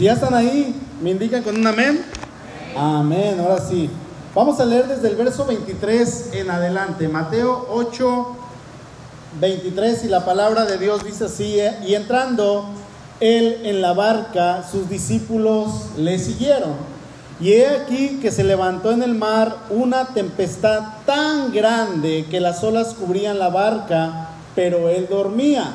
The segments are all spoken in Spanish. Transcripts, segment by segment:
Si ya están ahí, me indican con un amén. Amén, ahora sí. Vamos a leer desde el verso 23 en adelante. Mateo 8, 23 y la palabra de Dios dice así, eh, y entrando él en la barca, sus discípulos le siguieron. Y he aquí que se levantó en el mar una tempestad tan grande que las olas cubrían la barca, pero él dormía.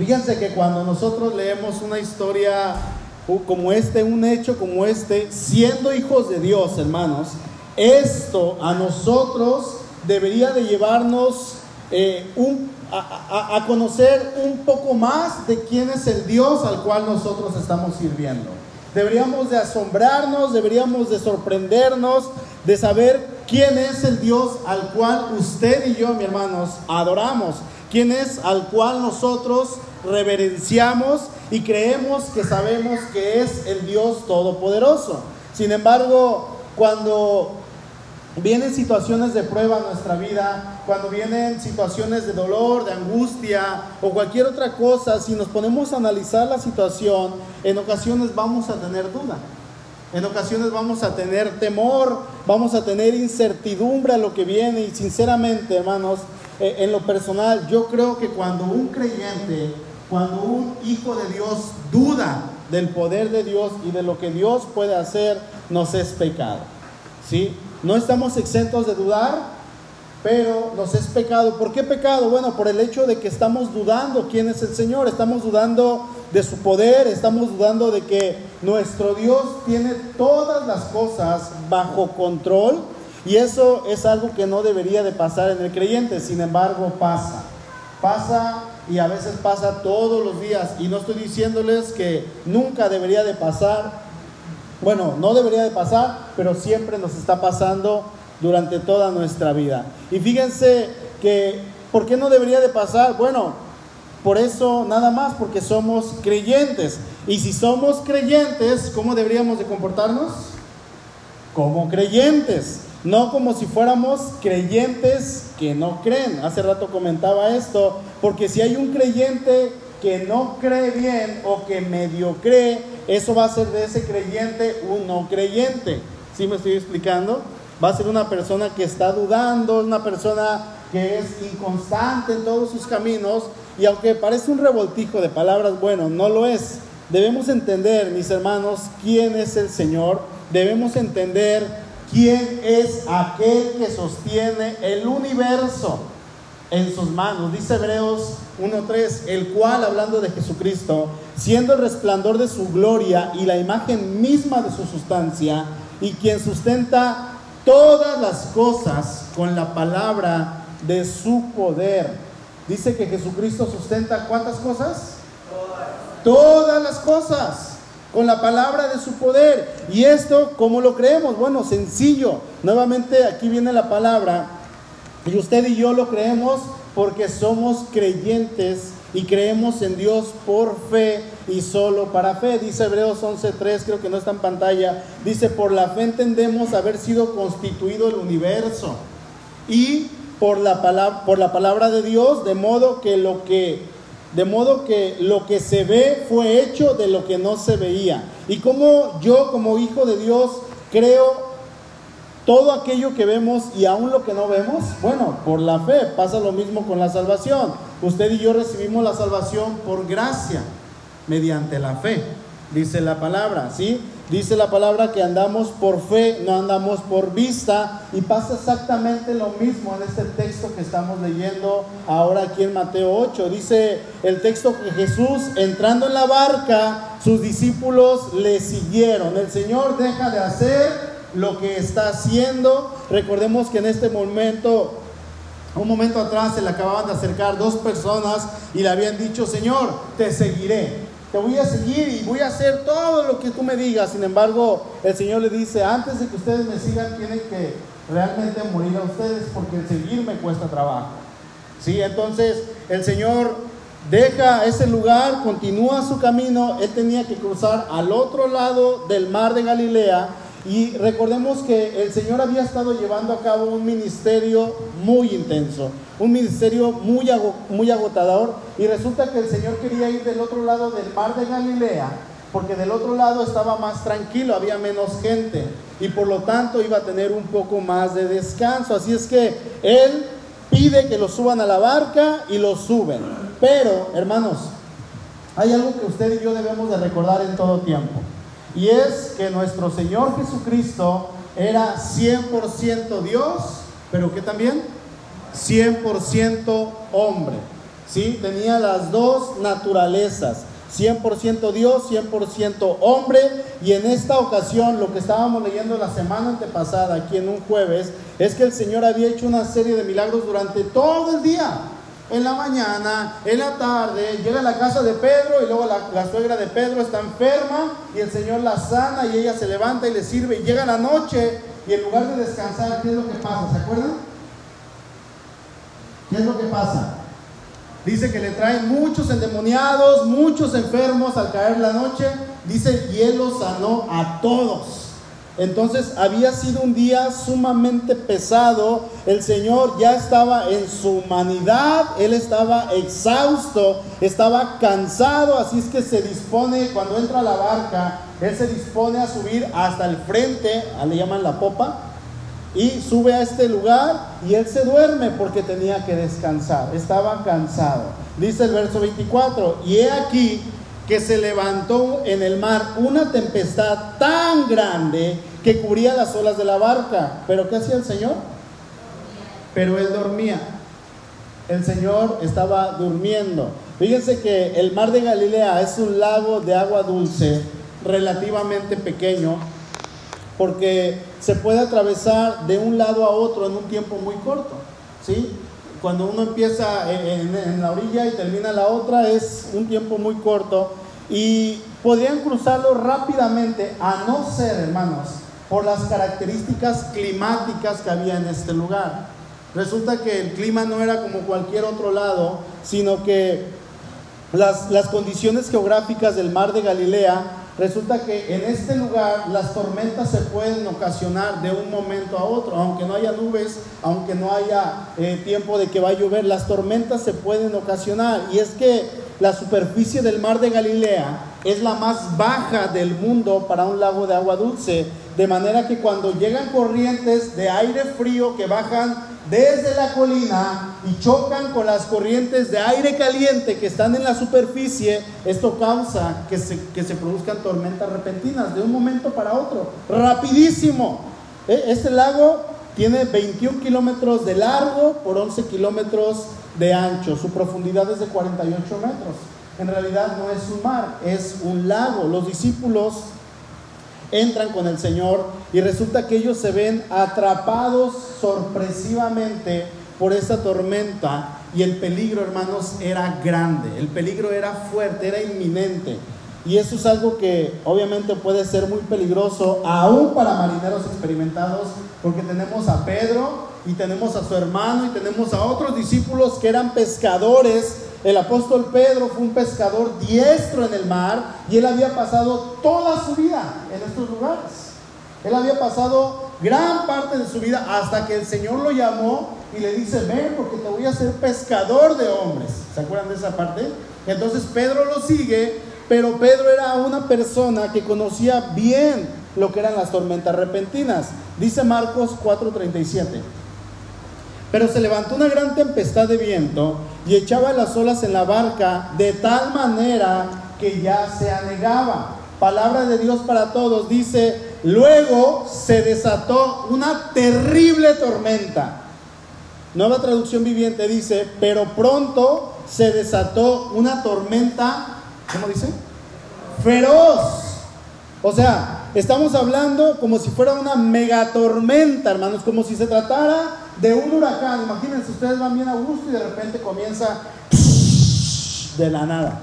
Fíjense que cuando nosotros leemos una historia como este, un hecho como este, siendo hijos de Dios, hermanos, esto a nosotros debería de llevarnos eh, a, conocer un poco más de quién es el Dios al cual nosotros estamos sirviendo. Deberíamos de asombrarnos, deberíamos de sorprendernos, de saber quién es el Dios al cual usted y yo, mi hermanos, adoramos. Quién es al cual nosotros reverenciamos y creemos que sabemos que es el Dios Todopoderoso. Sin embargo, cuando vienen situaciones de prueba en nuestra vida, cuando vienen situaciones de dolor, de angustia o cualquier otra cosa, si nos ponemos a analizar la situación, en ocasiones vamos a tener duda. En ocasiones vamos a tener temor, vamos a tener incertidumbre a lo que viene y sinceramente, hermanos, eh, en lo personal, yo creo que cuando un creyente, cuando un hijo de Dios duda del poder de Dios y de lo que Dios puede hacer, nos es pecado. ¿Sí? No estamos exentos de dudar, pero nos es pecado. ¿Por qué pecado? Bueno, por el hecho de que estamos dudando quién es el Señor, estamos dudando de su poder, estamos dudando de que nuestro Dios tiene todas las cosas bajo control y eso es algo que no debería de pasar en el creyente, sin embargo pasa. Pasa y a veces pasa todos los días y no estoy diciéndoles que nunca debería de pasar, bueno, no debería de pasar, pero siempre nos está pasando durante toda nuestra vida. Y fíjense que, ¿por qué no debería de pasar? Bueno, por eso nada más, porque somos creyentes. Y si somos creyentes, ¿cómo deberíamos de comportarnos? Como creyentes, no como si fuéramos creyentes que no creen. Hace rato comentaba esto, porque si hay un creyente que no cree bien o que medio cree, eso va a ser de ese creyente un no creyente. ¿Sí me estoy explicando? Va a ser una persona que está dudando, una persona que es inconstante en todos sus caminos y aunque parece un revoltijo de palabras, bueno, no lo es. Debemos entender, mis hermanos, quién es el Señor. Debemos entender quién es aquel que sostiene el universo en sus manos. Dice Hebreos 1.3, el cual, hablando de Jesucristo, siendo el resplandor de su gloria y la imagen misma de su sustancia, y quien sustenta todas las cosas con la palabra de su poder. Dice que Jesucristo sustenta cuántas cosas? Todas. Todas las cosas con la palabra de su poder. ¿Y esto cómo lo creemos? Bueno, sencillo. Nuevamente aquí viene la palabra y usted y yo lo creemos porque somos creyentes y creemos en Dios por fe y solo para fe. Dice Hebreos 11:3, creo que no está en pantalla. Dice, por la fe entendemos haber sido constituido el universo y por la palabra, por la palabra de Dios, de modo que lo que de modo que lo que se ve fue hecho de lo que no se veía. Y como yo como hijo de Dios creo todo aquello que vemos y aún lo que no vemos, bueno, por la fe pasa lo mismo con la salvación. Usted y yo recibimos la salvación por gracia, mediante la fe, dice la palabra, ¿sí? Dice la palabra que andamos por fe, no andamos por vista, y pasa exactamente lo mismo en este texto que estamos leyendo ahora aquí en Mateo 8. Dice el texto que Jesús, entrando en la barca, sus discípulos le siguieron. El Señor deja de hacer lo que está haciendo. Recordemos que en este momento, un momento atrás, se le acababan de acercar dos personas y le habían dicho, Señor, te seguiré. Te voy a seguir y voy a hacer todo lo que tú me digas. Sin embargo, el Señor le dice, antes de que ustedes me sigan, tienen que realmente morir a ustedes porque el seguir me cuesta trabajo. ¿Sí? Entonces, el Señor deja ese lugar, continúa su camino, él tenía que cruzar al otro lado del mar de Galilea y recordemos que el Señor había estado llevando a cabo un ministerio muy intenso, un ministerio muy, agotador. Y resulta que el Señor quería ir del otro lado del mar de Galilea, porque del otro lado estaba más tranquilo, había menos gente. Y por lo tanto iba a tener un poco más de descanso. Así es que Él pide que lo suban a la barca y lo suben. Pero, hermanos, hay algo que usted y yo debemos de recordar en todo tiempo. Y es que nuestro Señor Jesucristo era 100% Dios, pero que también 100% hombre. ¿Sí? Tenía las dos naturalezas. 100% Dios, 100% hombre. Y en esta ocasión, lo que estábamos leyendo la semana antepasada, aquí en un jueves, es que el Señor había hecho una serie de milagros durante todo el día en la mañana, en la tarde, llega a la casa de Pedro y luego la, suegra de Pedro está enferma y el Señor la sana y ella se levanta y le sirve y llega la noche y en lugar de descansar, ¿qué es lo que pasa? ¿Se acuerdan? ¿Qué es lo que pasa? Dice que le traen muchos endemoniados, muchos enfermos al caer la noche. Dice, y él los sanó a todos. Entonces había sido un día sumamente pesado. El Señor ya estaba en su humanidad, Él estaba exhausto, estaba cansado, así es que se dispone, cuando entra a la barca, Él se dispone a subir hasta el frente, le llaman la popa, y sube a este lugar y Él se duerme porque tenía que descansar, estaba cansado. Dice el verso 24, y he aquí que se levantó en el mar una tempestad tan grande que cubría las olas de la barca. ¿Pero qué hacía el Señor? Pero él dormía. El Señor estaba durmiendo. Fíjense que el mar de Galilea es un lago de agua dulce relativamente pequeño porque se puede atravesar de un lado a otro en un tiempo muy corto. ¿sí? Cuando uno empieza en, en la orilla y termina la otra es un tiempo muy corto y podrían cruzarlo rápidamente, a no ser, hermanos, por las características climáticas que había en este lugar. Resulta que el clima no era como cualquier otro lado, sino que las, las condiciones geográficas del mar de Galilea Resulta que en este lugar las tormentas se pueden ocasionar de un momento a otro, aunque no haya nubes, aunque no haya eh, tiempo de que va a llover, las tormentas se pueden ocasionar. Y es que la superficie del mar de Galilea es la más baja del mundo para un lago de agua dulce, de manera que cuando llegan corrientes de aire frío que bajan desde la colina y chocan con las corrientes de aire caliente que están en la superficie, esto causa que se, que se produzcan tormentas repentinas de un momento para otro, rapidísimo. E, este lago tiene 21 kilómetros de largo por 11 kilómetros de ancho, su profundidad es de 48 metros. En realidad no es un mar, es un lago. Los discípulos entran con el Señor y resulta que ellos se ven atrapados sorpresivamente por esa tormenta y el peligro, hermanos, era grande, el peligro era fuerte, era inminente. Y eso es algo que obviamente puede ser muy peligroso, aún para marineros experimentados, porque tenemos a Pedro y tenemos a su hermano y tenemos a otros discípulos que eran pescadores el apóstol Pedro fue un pescador diestro en el mar y él había pasado toda su vida en estos lugares. Él había pasado gran parte de su vida hasta que el Señor lo llamó y le dice, ven porque te voy a hacer pescador de hombres. ¿Se acuerdan de esa parte? Entonces Pedro lo sigue, pero Pedro era una persona que conocía bien lo que eran las tormentas repentinas. Dice Marcos 4:37. Pero se levantó una gran tempestad de viento y echaba las olas en la barca de tal manera que ya se anegaba. Palabra de Dios para todos dice, luego se desató una terrible tormenta. Nueva traducción viviente dice, pero pronto se desató una tormenta, ¿cómo dice? Feroz. O sea, estamos hablando como si fuera una megatormenta, hermanos, como si se tratara de un huracán. Imagínense, ustedes van bien a gusto y de repente comienza de la nada.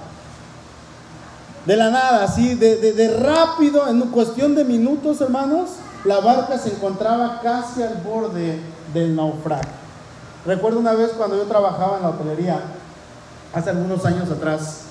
de la nada, así, de, rápido, en cuestión de minutos, hermanos, la barca se encontraba casi al borde del naufragio. Recuerdo una vez cuando yo trabajaba en la hotelería, hace algunos años atrás,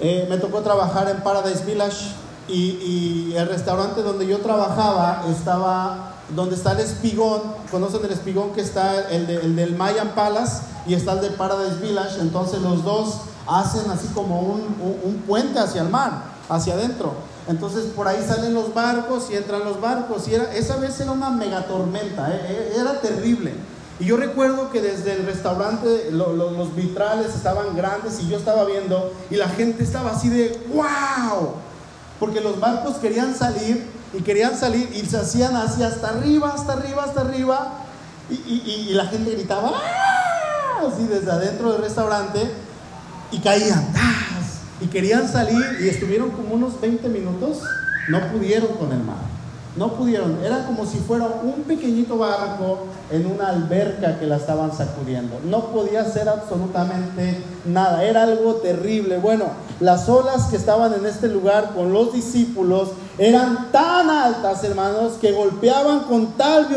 eh, me tocó trabajar en Paradise Village y, el restaurante donde yo trabajaba estaba donde está el espigón, conocen el espigón que está el, el del Mayan Palace y está el de Paradise Village, entonces los dos hacen así como un, puente hacia el mar, hacia adentro. Entonces por ahí salen los barcos y entran los barcos. Y era, esa vez era una mega tormenta, eh, eh, era terrible. Y yo recuerdo que desde el restaurante los vitrales estaban grandes y yo estaba viendo y la gente estaba así de wow. Porque los barcos querían salir y querían salir y se hacían así hasta arriba, hasta arriba, hasta arriba. Y, la gente gritaba ¡Ah! así desde adentro del restaurante y caían, y querían salir y estuvieron como unos 20 minutos, no pudieron con el mar. No pudieron, era como si fuera un pequeñito barco en una alberca que la estaban sacudiendo. No podía hacer absolutamente nada, era algo terrible. Bueno, las olas que estaban en este lugar con los discípulos eran tan altas, hermanos, que golpeaban con tal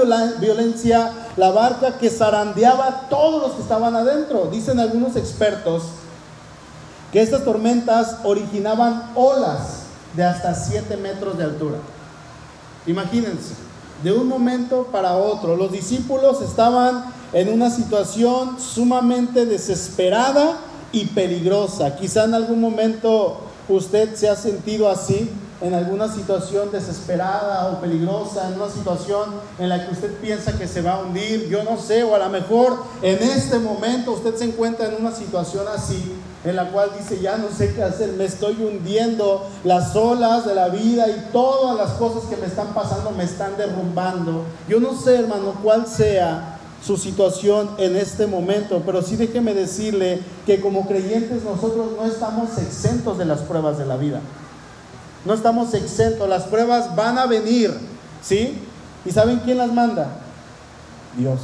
violencia la barca que zarandeaba a todos los que estaban adentro. Dicen algunos expertos que estas tormentas originaban olas de hasta 7 metros de altura. Imagínense, de un momento para otro, los discípulos estaban en una situación sumamente desesperada y peligrosa. Quizá en algún momento usted se ha sentido así, en alguna situación desesperada o peligrosa, en una situación en la que usted piensa que se va a hundir, yo no sé, o a lo mejor en este momento usted se encuentra en una situación así en la cual dice, ya no sé qué hacer, me estoy hundiendo, las olas de la vida y todas las cosas que me están pasando me están derrumbando. Yo no sé, hermano, cuál sea su situación en este momento, pero sí déjeme decirle que como creyentes nosotros no estamos exentos de las pruebas de la vida. No estamos exentos, las pruebas van a venir, ¿sí? ¿Y saben quién las manda? Dios.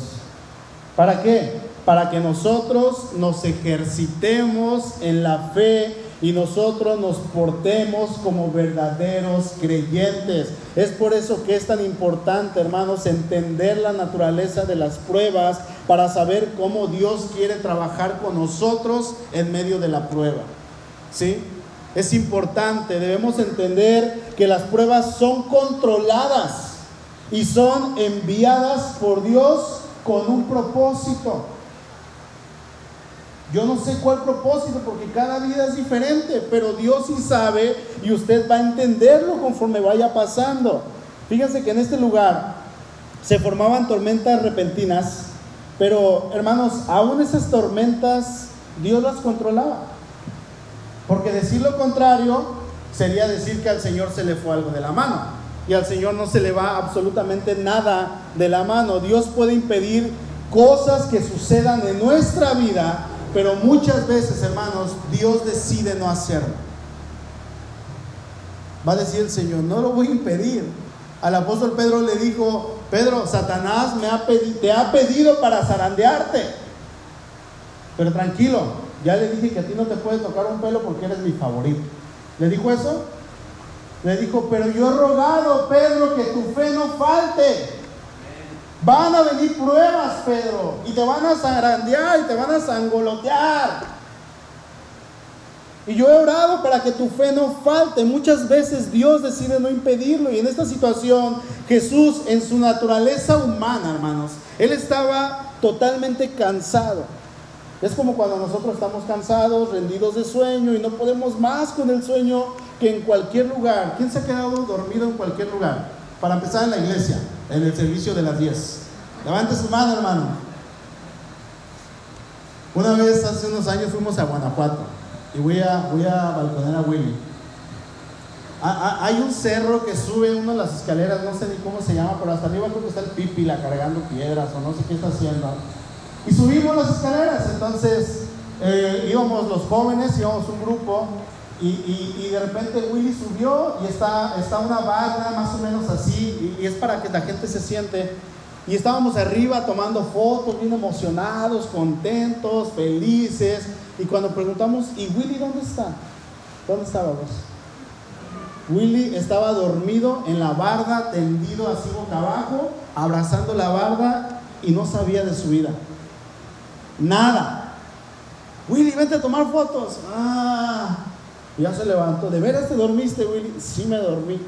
¿Para qué? para que nosotros nos ejercitemos en la fe y nosotros nos portemos como verdaderos creyentes. Es por eso que es tan importante, hermanos, entender la naturaleza de las pruebas para saber cómo Dios quiere trabajar con nosotros en medio de la prueba. ¿Sí? Es importante, debemos entender que las pruebas son controladas y son enviadas por Dios con un propósito. Yo no sé cuál propósito, porque cada vida es diferente, pero Dios sí sabe y usted va a entenderlo conforme vaya pasando. Fíjense que en este lugar se formaban tormentas repentinas, pero hermanos, aún esas tormentas Dios las controlaba. Porque decir lo contrario sería decir que al Señor se le fue algo de la mano. Y al Señor no se le va absolutamente nada de la mano. Dios puede impedir cosas que sucedan en nuestra vida pero muchas veces, hermanos, Dios decide no hacerlo. Va a decir el Señor, no lo voy a impedir. Al apóstol Pedro le dijo, Pedro, Satanás me ha te ha pedido para zarandearte. Pero tranquilo, ya le dije que a ti no te puede tocar un pelo porque eres mi favorito. ¿Le dijo eso? Le dijo, pero yo he rogado, Pedro, que tu fe no falte. Van a venir pruebas, Pedro, y te van a zarandear y te van a sangolotear. Y yo he orado para que tu fe no falte. Muchas veces Dios decide no impedirlo. Y en esta situación, Jesús, en su naturaleza humana, hermanos, Él estaba totalmente cansado. Es como cuando nosotros estamos cansados, rendidos de sueño y no podemos más con el sueño que en cualquier lugar. ¿Quién se ha quedado dormido en cualquier lugar? Para empezar en la iglesia en el servicio de las 10. Levante su mano, hermano. Una vez, hace unos años, fuimos a Guanajuato y voy a, voy a balconar a Willy. hay un cerro que sube uno de las escaleras, no sé ni cómo se llama, pero hasta arriba creo que está el pipila cargando piedras o no sé qué está haciendo. Y subimos las escaleras, entonces eh, íbamos los jóvenes, íbamos un grupo y, de repente Willy subió y está, está una barra más o menos así, y, es para que la gente se siente. Y estábamos arriba tomando fotos, bien emocionados, contentos, felices. Y cuando preguntamos, ¿y Willy dónde está? ¿Dónde estábamos? Willy estaba dormido en la barda, tendido así boca abajo, abrazando la barda y no sabía de su vida. Nada. Willy, vente a tomar fotos. Ah, ya se levantó. ¿De veras te dormiste, Willy? Sí me dormí.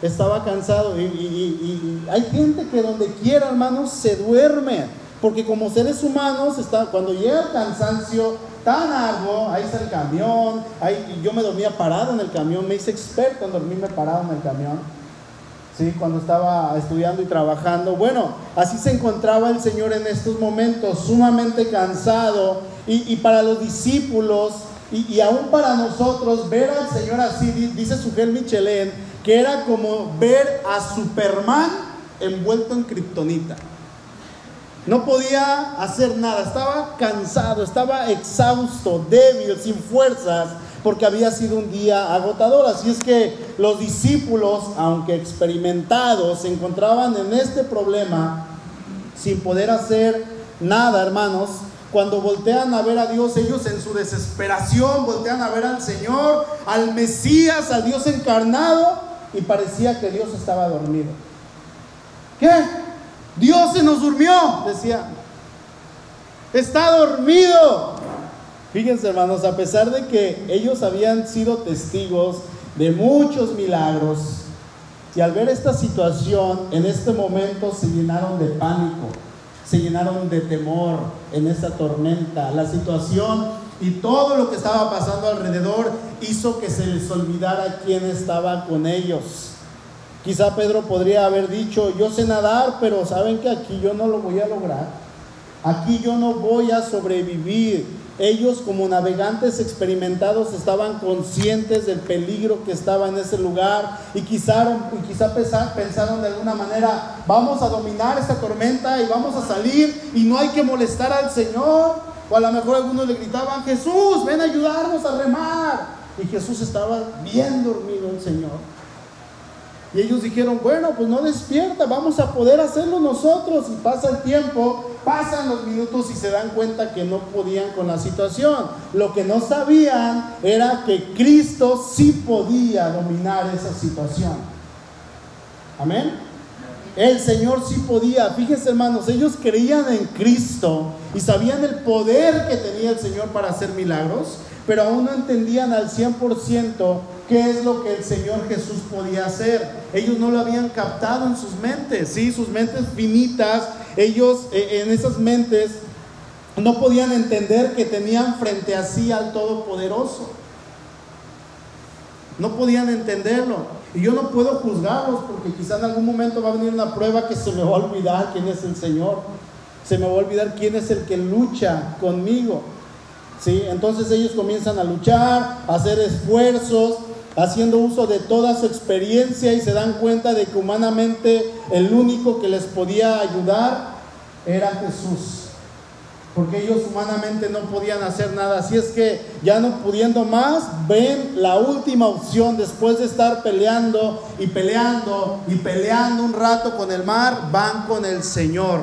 Estaba cansado y, hay gente que donde quiera, hermanos, se duerme. Porque como seres humanos, está, cuando llega el cansancio tan arduo, ahí está el camión, ahí, yo me dormía parado en el camión, me hice experto en dormirme parado en el camión. ¿Sí? cuando estaba estudiando y trabajando. Bueno, así se encontraba el Señor en estos momentos, sumamente cansado. Y, para los discípulos y, y, aún para nosotros, ver al Señor así, dice Sugel Michelén, que era como ver a Superman envuelto en kriptonita. No podía hacer nada, estaba cansado, estaba exhausto, débil, sin fuerzas, porque había sido un día agotador. Así es que los discípulos, aunque experimentados, se encontraban en este problema sin poder hacer nada, hermanos. Cuando voltean a ver a Dios, ellos en su desesperación voltean a ver al Señor, al Mesías, al Dios encarnado, y parecía que Dios estaba dormido. ¿Qué? Dios se nos durmió, decía. Está dormido. Fíjense hermanos, a pesar de que ellos habían sido testigos de muchos milagros, y al ver esta situación, en este momento se llenaron de pánico, se llenaron de temor en esta tormenta. La situación y todo lo que estaba pasando alrededor hizo que se les olvidara quién estaba con ellos. Quizá Pedro podría haber dicho, yo sé nadar, pero saben que aquí yo no lo voy a lograr. Aquí yo no voy a sobrevivir. Ellos como navegantes experimentados estaban conscientes del peligro que estaba en ese lugar y quizá, pensaron de alguna manera, vamos a dominar esta tormenta y vamos a salir y no hay que molestar al Señor. O a lo mejor algunos le gritaban, Jesús, ven a ayudarnos a remar. Y Jesús estaba bien dormido el Señor. Y ellos dijeron, bueno, pues no despierta, vamos a poder hacerlo nosotros. Y pasa el tiempo, pasan los minutos y se dan cuenta que no podían con la situación. Lo que no sabían era que Cristo sí podía dominar esa situación. Amén. El Señor sí podía. Fíjense hermanos, ellos creían en Cristo y sabían el poder que tenía el Señor para hacer milagros, pero aún no entendían al 100% qué es lo que el Señor Jesús podía hacer. Ellos no lo habían captado en sus mentes, ¿sí? Sus mentes finitas, ellos eh, en esas mentes no podían entender que tenían frente a sí al Todopoderoso. No podían entenderlo. Y yo no puedo juzgarlos porque quizá en algún momento va a venir una prueba que se me va a olvidar quién es el Señor. Se me va a olvidar quién es el que lucha conmigo. ¿Sí? Entonces ellos comienzan a luchar, a hacer esfuerzos, haciendo uso de toda su experiencia y se dan cuenta de que humanamente el único que les podía ayudar era Jesús. Porque ellos humanamente no podían hacer nada. Así es que ya no pudiendo más, ven la última opción después de estar peleando y peleando y peleando un rato con el mar, van con el Señor.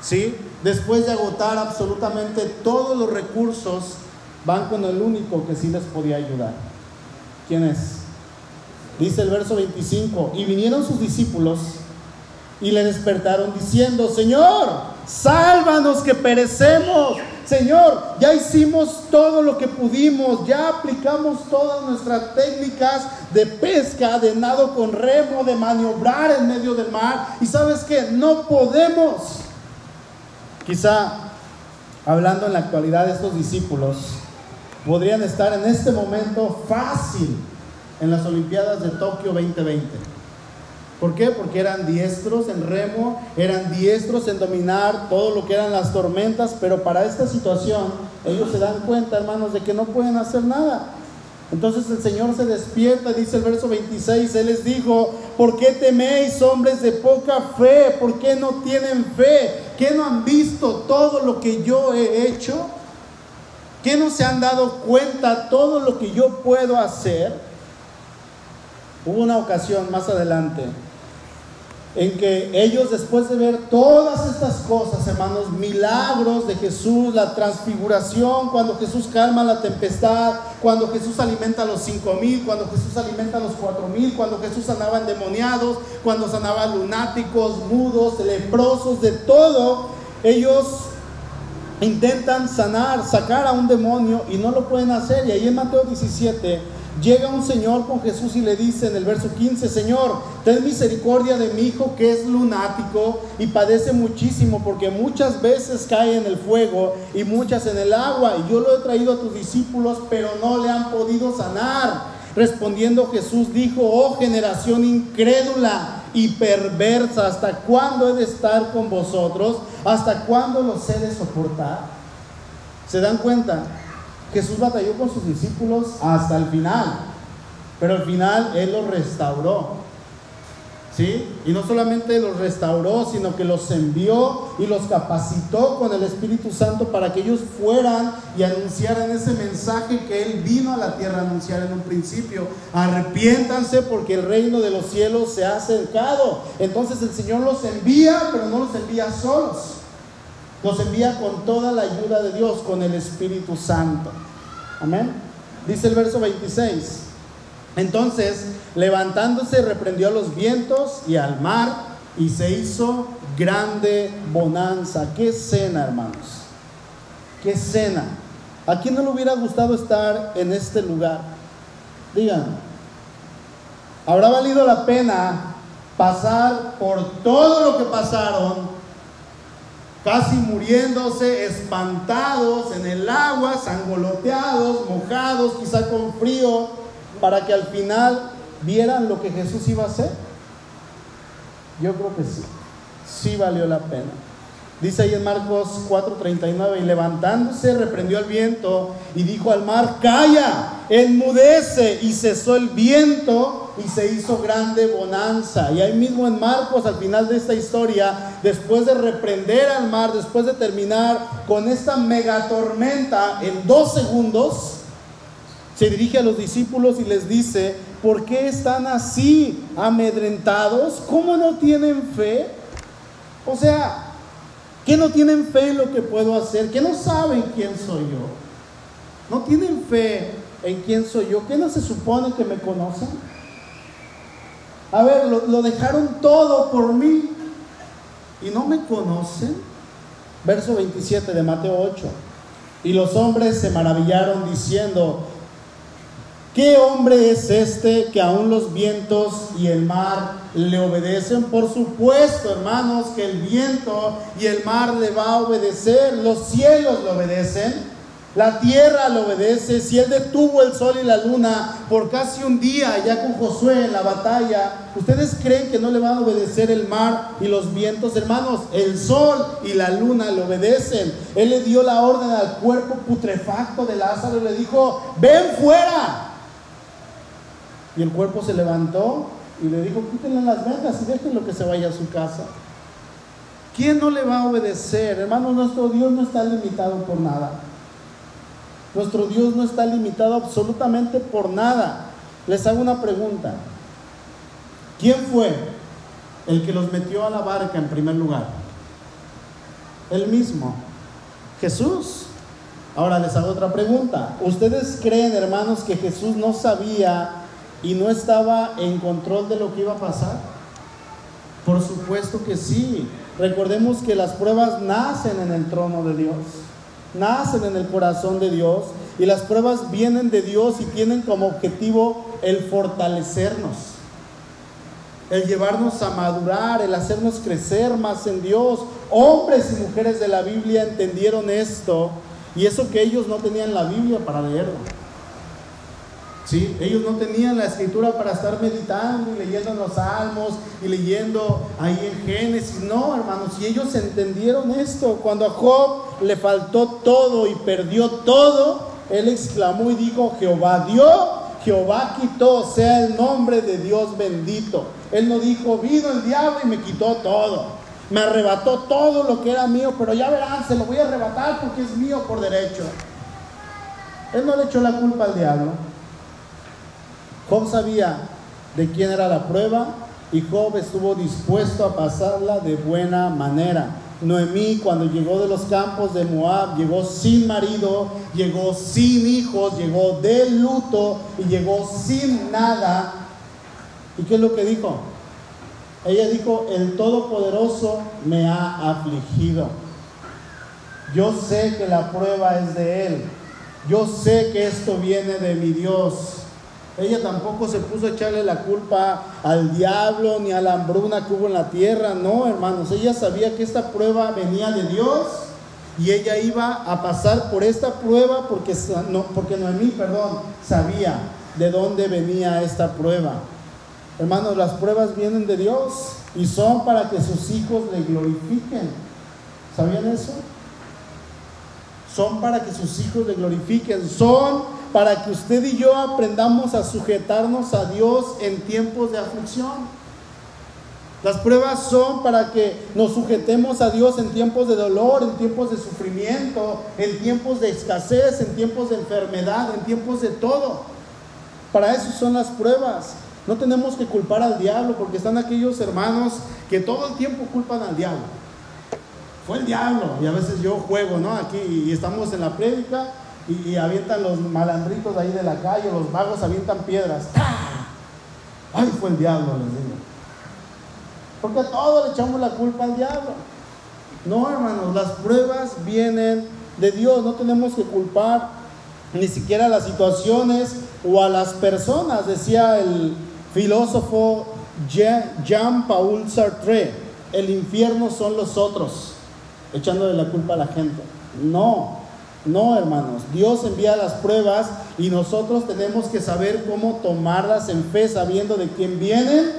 ¿Sí? Después de agotar absolutamente todos los recursos, van con el único que sí les podía ayudar. ¿Quién es? Dice el verso 25, y vinieron sus discípulos y le despertaron diciendo, Señor, sálvanos que perecemos. Señor, ya hicimos todo lo que pudimos, ya aplicamos todas nuestras técnicas de pesca, de nado con remo, de maniobrar en medio del mar. Y sabes que no podemos. Quizá, hablando en la actualidad de estos discípulos, podrían estar en este momento fácil en las Olimpiadas de Tokio 2020. ¿Por qué? Porque eran diestros en remo, eran diestros en dominar todo lo que eran las tormentas, pero para esta situación ellos se dan cuenta, hermanos, de que no pueden hacer nada. Entonces el Señor se despierta, dice el verso 26, Él les dijo, ¿por qué teméis hombres de poca fe? ¿Por qué no tienen fe? ¿Qué no han visto todo lo que yo he hecho? ¿Qué no se han dado cuenta todo lo que yo puedo hacer? Hubo una ocasión más adelante en que ellos después de ver todas estas cosas, hermanos, milagros de Jesús, la transfiguración, cuando Jesús calma la tempestad, cuando Jesús alimenta a los cinco mil, cuando Jesús alimenta a los cuatro mil, cuando Jesús sanaba endemoniados, cuando sanaba lunáticos, mudos, leprosos, de todo, ellos intentan sanar, sacar a un demonio y no lo pueden hacer. Y ahí en Mateo 17 Llega un señor con Jesús y le dice en el verso 15, Señor, ten misericordia de mi hijo que es lunático y padece muchísimo porque muchas veces cae en el fuego y muchas en el agua. Y yo lo he traído a tus discípulos, pero no le han podido sanar. Respondiendo Jesús dijo, oh generación incrédula y perversa, ¿hasta cuándo he de estar con vosotros? ¿Hasta cuándo los he de soportar? ¿Se dan cuenta? Jesús batalló con sus discípulos hasta el final, pero al final Él los restauró. ¿Sí? Y no solamente los restauró, sino que los envió y los capacitó con el Espíritu Santo para que ellos fueran y anunciaran ese mensaje que Él vino a la tierra a anunciar en un principio. Arrepiéntanse porque el reino de los cielos se ha acercado. Entonces el Señor los envía, pero no los envía solos. Los envía con toda la ayuda de Dios, con el Espíritu Santo. Amén. Dice el verso 26. Entonces, levantándose, reprendió a los vientos y al mar y se hizo grande bonanza. Qué cena, hermanos. Qué cena. ¿A quién no le hubiera gustado estar en este lugar? Digan, ¿habrá valido la pena pasar por todo lo que pasaron casi muriéndose, espantados en el agua, sangoloteados, mojados, quizá con frío, para que al final vieran lo que Jesús iba a hacer? Yo creo que sí, sí valió la pena. Dice ahí en Marcos 4:39, y levantándose reprendió al viento y dijo al mar, calla, enmudece, y cesó el viento y se hizo grande bonanza. Y ahí mismo en Marcos, al final de esta historia, después de reprender al mar, después de terminar con esta megatormenta en dos segundos, se dirige a los discípulos y les dice, ¿por qué están así amedrentados? ¿Cómo no tienen fe? O sea, que no tienen fe en lo que puedo hacer, que no saben quién soy yo. No tienen fe en quién soy yo, que no se supone que me conocen. A ver, lo, lo dejaron todo por mí y no me conocen. Verso 27 de Mateo 8. Y los hombres se maravillaron diciendo, ¿Qué hombre es este que aún los vientos y el mar le obedecen? Por supuesto, hermanos, que el viento y el mar le va a obedecer. Los cielos le obedecen. La tierra le obedece. Si él detuvo el sol y la luna por casi un día ya con Josué en la batalla, ¿ustedes creen que no le van a obedecer el mar y los vientos? Hermanos, el sol y la luna le obedecen. Él le dio la orden al cuerpo putrefacto de Lázaro y le dijo, ven fuera. Y el cuerpo se levantó y le dijo, quítenle las vendas y déjenlo que se vaya a su casa. ¿Quién no le va a obedecer? Hermano, nuestro Dios no está limitado por nada. Nuestro Dios no está limitado absolutamente por nada. Les hago una pregunta. ¿Quién fue el que los metió a la barca en primer lugar? El mismo. Jesús. Ahora les hago otra pregunta. ¿Ustedes creen, hermanos, que Jesús no sabía y no estaba en control de lo que iba a pasar? Por supuesto que sí. Recordemos que las pruebas nacen en el trono de Dios, nacen en el corazón de Dios y las pruebas vienen de Dios y tienen como objetivo el fortalecernos, el llevarnos a madurar, el hacernos crecer más en Dios. Hombres y mujeres de la Biblia entendieron esto y eso que ellos no tenían la Biblia para leerlo. ¿Sí? Ellos no tenían la escritura para estar meditando y leyendo los salmos y leyendo ahí en Génesis. No, hermanos, y ellos entendieron esto. Cuando a Job le faltó todo y perdió todo, él exclamó y dijo, Jehová dio, Jehová quitó, sea el nombre de Dios bendito. Él no dijo, vino el diablo y me quitó todo. Me arrebató todo lo que era mío, pero ya verán, se lo voy a arrebatar porque es mío por derecho. Él no le echó la culpa al diablo. Job sabía de quién era la prueba y Job estuvo dispuesto a pasarla de buena manera. Noemí cuando llegó de los campos de Moab, llegó sin marido, llegó sin hijos, llegó de luto y llegó sin nada. ¿Y qué es lo que dijo? Ella dijo, el Todopoderoso me ha afligido. Yo sé que la prueba es de Él. Yo sé que esto viene de mi Dios. Ella tampoco se puso a echarle la culpa al diablo ni a la hambruna que hubo en la tierra. No, hermanos, ella sabía que esta prueba venía de Dios y ella iba a pasar por esta prueba porque, no, porque Noemí, perdón, sabía de dónde venía esta prueba. Hermanos, las pruebas vienen de Dios y son para que sus hijos le glorifiquen. ¿Sabían eso? Son para que sus hijos le glorifiquen. Son para que usted y yo aprendamos a sujetarnos a Dios en tiempos de aflicción. Las pruebas son para que nos sujetemos a Dios en tiempos de dolor, en tiempos de sufrimiento, en tiempos de escasez, en tiempos de enfermedad, en tiempos de todo. Para eso son las pruebas. No tenemos que culpar al diablo porque están aquellos hermanos que todo el tiempo culpan al diablo. Fue el diablo y a veces yo juego, ¿no? Aquí y estamos en la prédica y, avientan los malandritos de ahí de la calle, los vagos avientan piedras. ¡Ay, fue el diablo! Les digo. Porque a todos le echamos la culpa al diablo. No, hermanos, las pruebas vienen de Dios. No tenemos que culpar ni siquiera a las situaciones o a las personas, decía el filósofo Jean-Paul Sartre. El infierno son los otros, echándole la culpa a la gente. No, no, hermanos, Dios envía las pruebas y nosotros tenemos que saber cómo tomarlas en fe, sabiendo de quién vienen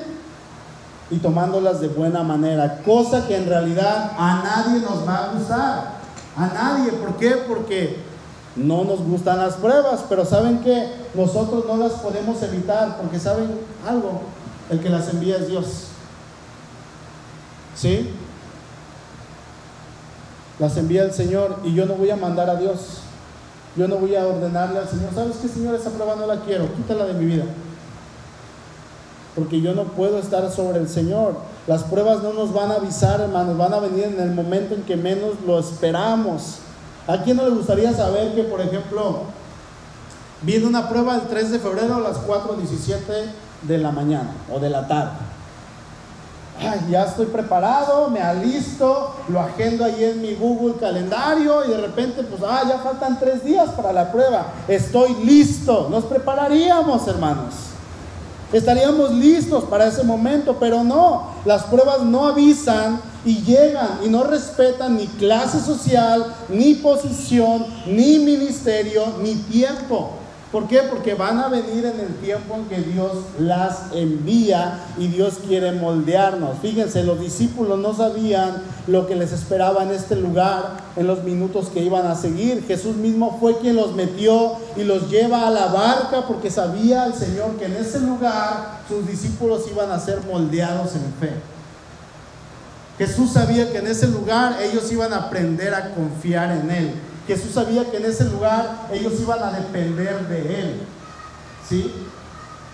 y tomándolas de buena manera, cosa que en realidad a nadie nos va a gustar, a nadie, ¿por qué? Porque no nos gustan las pruebas, pero saben que nosotros no las podemos evitar, porque saben algo, el que las envía es Dios. ¿Sí? Las envía el Señor y yo no voy a mandar a Dios. Yo no voy a ordenarle al Señor, ¿sabes qué, Señor? Esa prueba no la quiero, quítala de mi vida. Porque yo no puedo estar sobre el Señor. Las pruebas no nos van a avisar, hermanos, van a venir en el momento en que menos lo esperamos. ¿A quién no le gustaría saber que, por ejemplo, viene una prueba el 3 de febrero a las 4.17 de la mañana o de la tarde? Ya estoy preparado, me alisto, lo agendo ahí en mi Google calendario y de repente, pues, ah, ya faltan tres días para la prueba, estoy listo, nos prepararíamos, hermanos. Estaríamos listos para ese momento, pero no, las pruebas no avisan y llegan y no respetan ni clase social, ni posición, ni ministerio, ni tiempo. ¿Por qué? Porque van a venir en el tiempo en que Dios las envía y Dios quiere moldearnos. Fíjense, los discípulos no sabían lo que les esperaba en este lugar en los minutos que iban a seguir. Jesús mismo fue quien los metió y los lleva a la barca porque sabía el Señor que en ese lugar sus discípulos iban a ser moldeados en fe. Jesús sabía que en ese lugar ellos iban a aprender a confiar en Él. Jesús sabía que en ese lugar ellos iban a depender de Él. ¿Sí?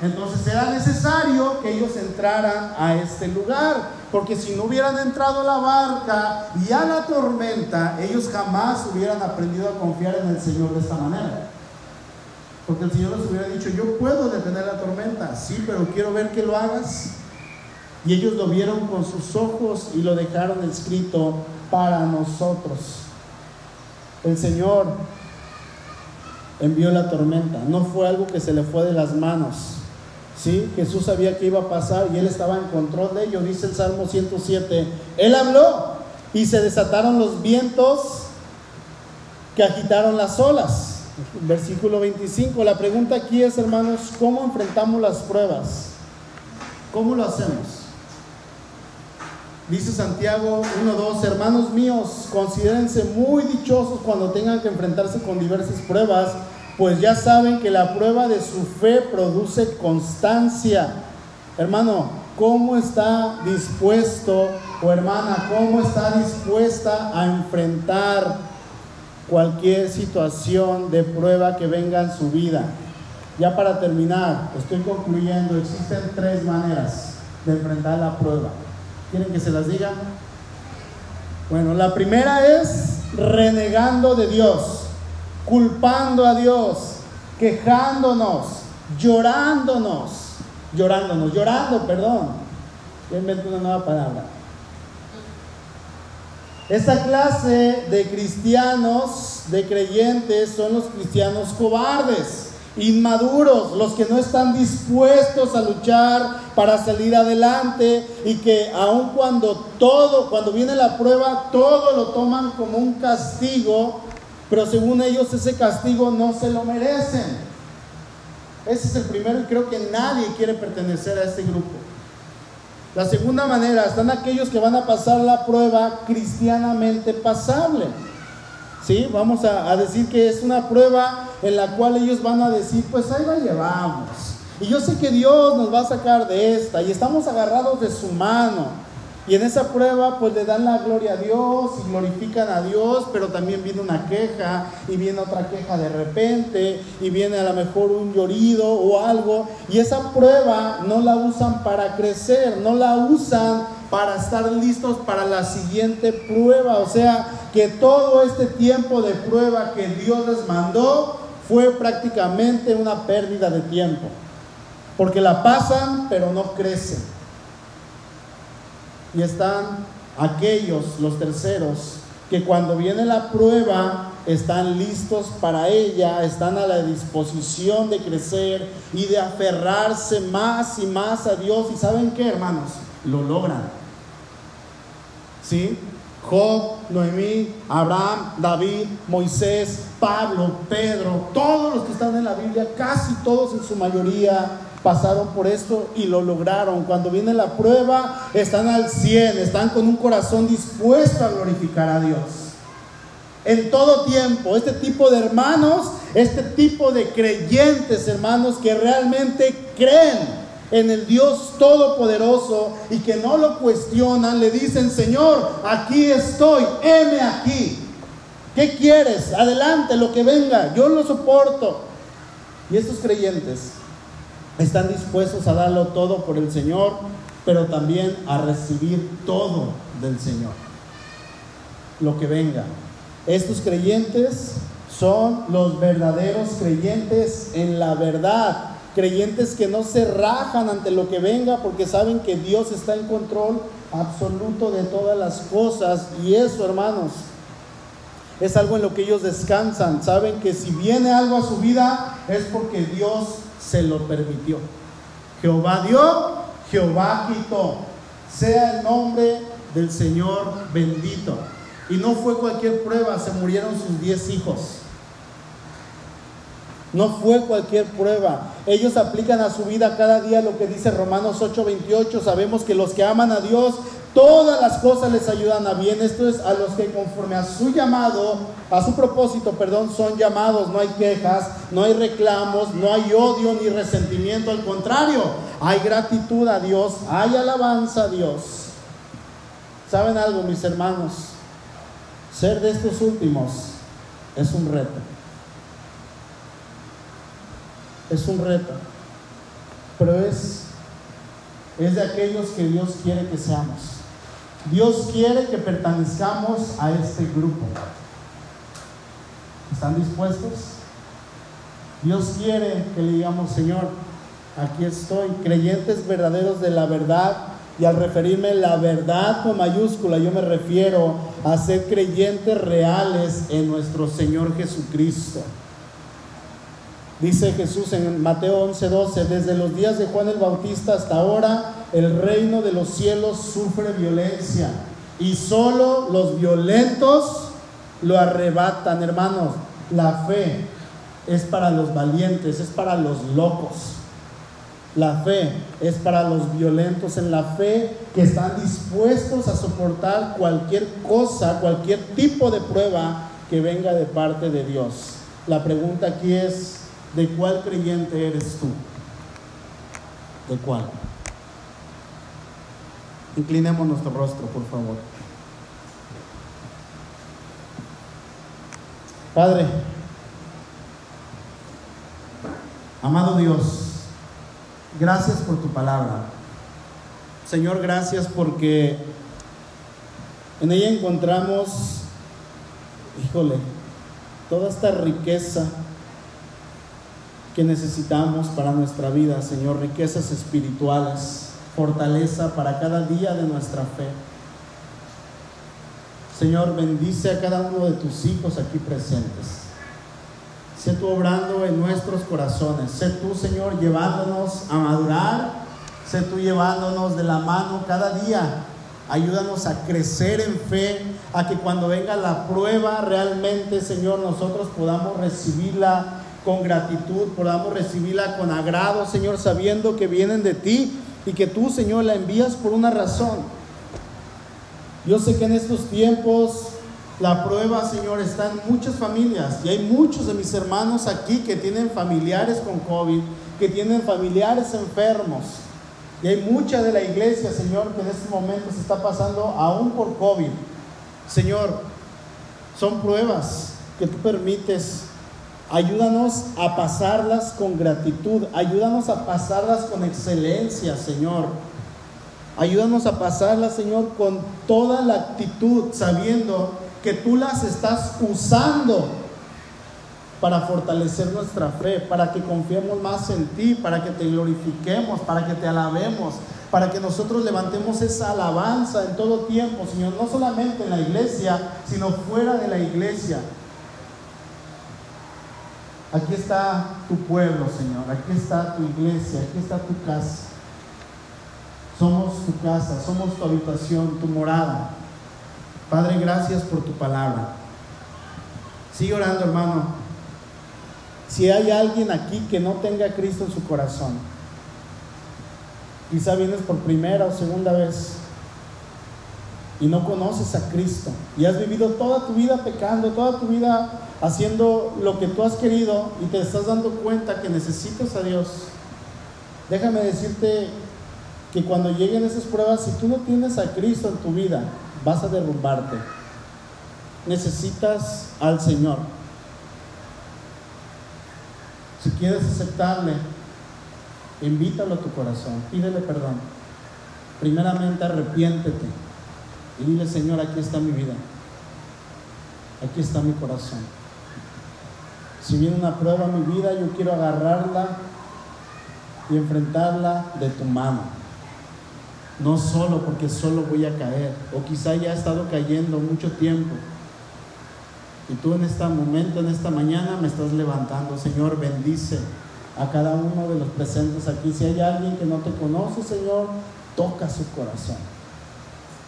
Entonces era necesario que ellos entraran a este lugar, porque si no hubieran entrado a la barca y a la tormenta, ellos jamás hubieran aprendido a confiar en el Señor de esta manera. Porque el Señor les hubiera dicho, yo puedo detener la tormenta, sí, pero quiero ver que lo hagas. Y ellos lo vieron con sus ojos y lo dejaron escrito para nosotros. El Señor envió la tormenta, no fue algo que se le fue de las manos. ¿Sí? Jesús sabía que iba a pasar y él estaba en control de ello, dice el Salmo 107. Él habló y se desataron los vientos que agitaron las olas. Versículo 25. La pregunta aquí es, hermanos, ¿cómo enfrentamos las pruebas? ¿Cómo lo hacemos? Dice Santiago 1.2, hermanos míos, considérense muy dichosos cuando tengan que enfrentarse con diversas pruebas, pues ya saben que la prueba de su fe produce constancia. Hermano, ¿cómo está dispuesto o hermana, cómo está dispuesta a enfrentar cualquier situación de prueba que venga en su vida? Ya para terminar, estoy concluyendo, existen tres maneras de enfrentar la prueba. ¿Quieren que se las diga? Bueno, la primera es renegando de Dios, culpando a Dios, quejándonos, llorándonos, llorándonos, llorando, perdón. Yo invento una nueva palabra. Esta clase de cristianos, de creyentes, son los cristianos cobardes inmaduros, los que no están dispuestos a luchar para salir adelante y que aun cuando todo, cuando viene la prueba, todo lo toman como un castigo, pero según ellos ese castigo no se lo merecen. Ese es el primero y creo que nadie quiere pertenecer a este grupo. La segunda manera, están aquellos que van a pasar la prueba cristianamente pasable. ¿Sí? Vamos a, a decir que es una prueba en la cual ellos van a decir, pues ahí la llevamos. Y yo sé que Dios nos va a sacar de esta y estamos agarrados de su mano. Y en esa prueba pues le dan la gloria a Dios y glorifican a Dios, pero también viene una queja y viene otra queja de repente y viene a lo mejor un llorido o algo. Y esa prueba no la usan para crecer, no la usan para estar listos para la siguiente prueba. O sea que todo este tiempo de prueba que Dios les mandó fue prácticamente una pérdida de tiempo. Porque la pasan pero no crecen. Y están aquellos, los terceros, que cuando viene la prueba están listos para ella, están a la disposición de crecer y de aferrarse más y más a Dios. ¿Y saben qué, hermanos? Lo logran. ¿Sí? Job, Noemí, Abraham, David, Moisés, Pablo, Pedro, todos los que están en la Biblia, casi todos en su mayoría pasaron por esto y lo lograron. Cuando viene la prueba, están al 100, están con un corazón dispuesto a glorificar a Dios. En todo tiempo, este tipo de hermanos, este tipo de creyentes, hermanos, que realmente creen en el Dios Todopoderoso y que no lo cuestionan, le dicen, Señor, aquí estoy, heme aquí. ¿Qué quieres? Adelante, lo que venga, yo lo soporto. Y estos creyentes están dispuestos a darlo todo por el Señor, pero también a recibir todo del Señor. Lo que venga. Estos creyentes son los verdaderos creyentes en la verdad creyentes que no se rajan ante lo que venga porque saben que Dios está en control absoluto de todas las cosas. Y eso, hermanos, es algo en lo que ellos descansan. Saben que si viene algo a su vida es porque Dios se lo permitió. Jehová dio, Jehová quitó. Sea el nombre del Señor bendito. Y no fue cualquier prueba, se murieron sus diez hijos. No fue cualquier prueba. Ellos aplican a su vida cada día lo que dice Romanos 8:28. Sabemos que los que aman a Dios, todas las cosas les ayudan a bien. Esto es a los que conforme a su llamado, a su propósito, perdón, son llamados. No hay quejas, no hay reclamos, no hay odio ni resentimiento. Al contrario, hay gratitud a Dios, hay alabanza a Dios. ¿Saben algo, mis hermanos? Ser de estos últimos es un reto. Es un reto, pero es, es de aquellos que Dios quiere que seamos. Dios quiere que pertenezcamos a este grupo. ¿Están dispuestos? Dios quiere que le digamos, Señor, aquí estoy, creyentes verdaderos de la verdad. Y al referirme la verdad con mayúscula, yo me refiero a ser creyentes reales en nuestro Señor Jesucristo. Dice Jesús en Mateo 11:12, desde los días de Juan el Bautista hasta ahora, el reino de los cielos sufre violencia y solo los violentos lo arrebatan, hermanos. La fe es para los valientes, es para los locos. La fe es para los violentos en la fe que están dispuestos a soportar cualquier cosa, cualquier tipo de prueba que venga de parte de Dios. La pregunta aquí es, ¿De cuál creyente eres tú? ¿De cuál? Inclinemos nuestro rostro, por favor. Padre, amado Dios, gracias por tu palabra. Señor, gracias porque en ella encontramos, híjole, toda esta riqueza que necesitamos para nuestra vida, Señor, riquezas espirituales, fortaleza para cada día de nuestra fe. Señor, bendice a cada uno de tus hijos aquí presentes. Sé tú obrando en nuestros corazones. Sé tú, Señor, llevándonos a madurar. Sé tú llevándonos de la mano cada día. Ayúdanos a crecer en fe, a que cuando venga la prueba realmente, Señor, nosotros podamos recibirla con gratitud, podamos recibirla con agrado, Señor, sabiendo que vienen de ti y que tú, Señor, la envías por una razón. Yo sé que en estos tiempos la prueba, Señor, está en muchas familias y hay muchos de mis hermanos aquí que tienen familiares con COVID, que tienen familiares enfermos. Y hay mucha de la iglesia, Señor, que en este momento se está pasando aún por COVID. Señor, son pruebas que tú permites. Ayúdanos a pasarlas con gratitud. Ayúdanos a pasarlas con excelencia, Señor. Ayúdanos a pasarlas, Señor, con toda la actitud, sabiendo que tú las estás usando para fortalecer nuestra fe, para que confiemos más en ti, para que te glorifiquemos, para que te alabemos, para que nosotros levantemos esa alabanza en todo tiempo, Señor, no solamente en la iglesia, sino fuera de la iglesia. Aquí está tu pueblo, Señor, aquí está tu iglesia, aquí está tu casa. Somos tu casa, somos tu habitación, tu morada. Padre, gracias por tu palabra. Sigue orando, hermano. Si hay alguien aquí que no tenga a Cristo en su corazón, quizá vienes por primera o segunda vez y no conoces a Cristo y has vivido toda tu vida pecando, toda tu vida haciendo lo que tú has querido y te estás dando cuenta que necesitas a Dios. Déjame decirte que cuando lleguen esas pruebas, si tú no tienes a Cristo en tu vida, vas a derrumbarte. Necesitas al Señor. Si quieres aceptarle, invítalo a tu corazón, pídele perdón. Primeramente arrepiéntete y dile, Señor, aquí está mi vida. Aquí está mi corazón. Si viene una prueba en mi vida, yo quiero agarrarla y enfrentarla de tu mano no solo porque solo voy a caer, o quizá ya he estado cayendo mucho tiempo. Y tú en este momento, en esta mañana, me estás levantando. Señor, bendice a cada uno de los presentes aquí. Si hay alguien que no te conoce, Señor, toca su corazón.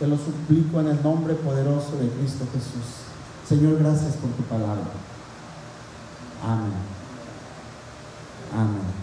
Te lo suplico en el nombre poderoso de Cristo Jesús. Señor, gracias por tu palabra. Amén. Amén.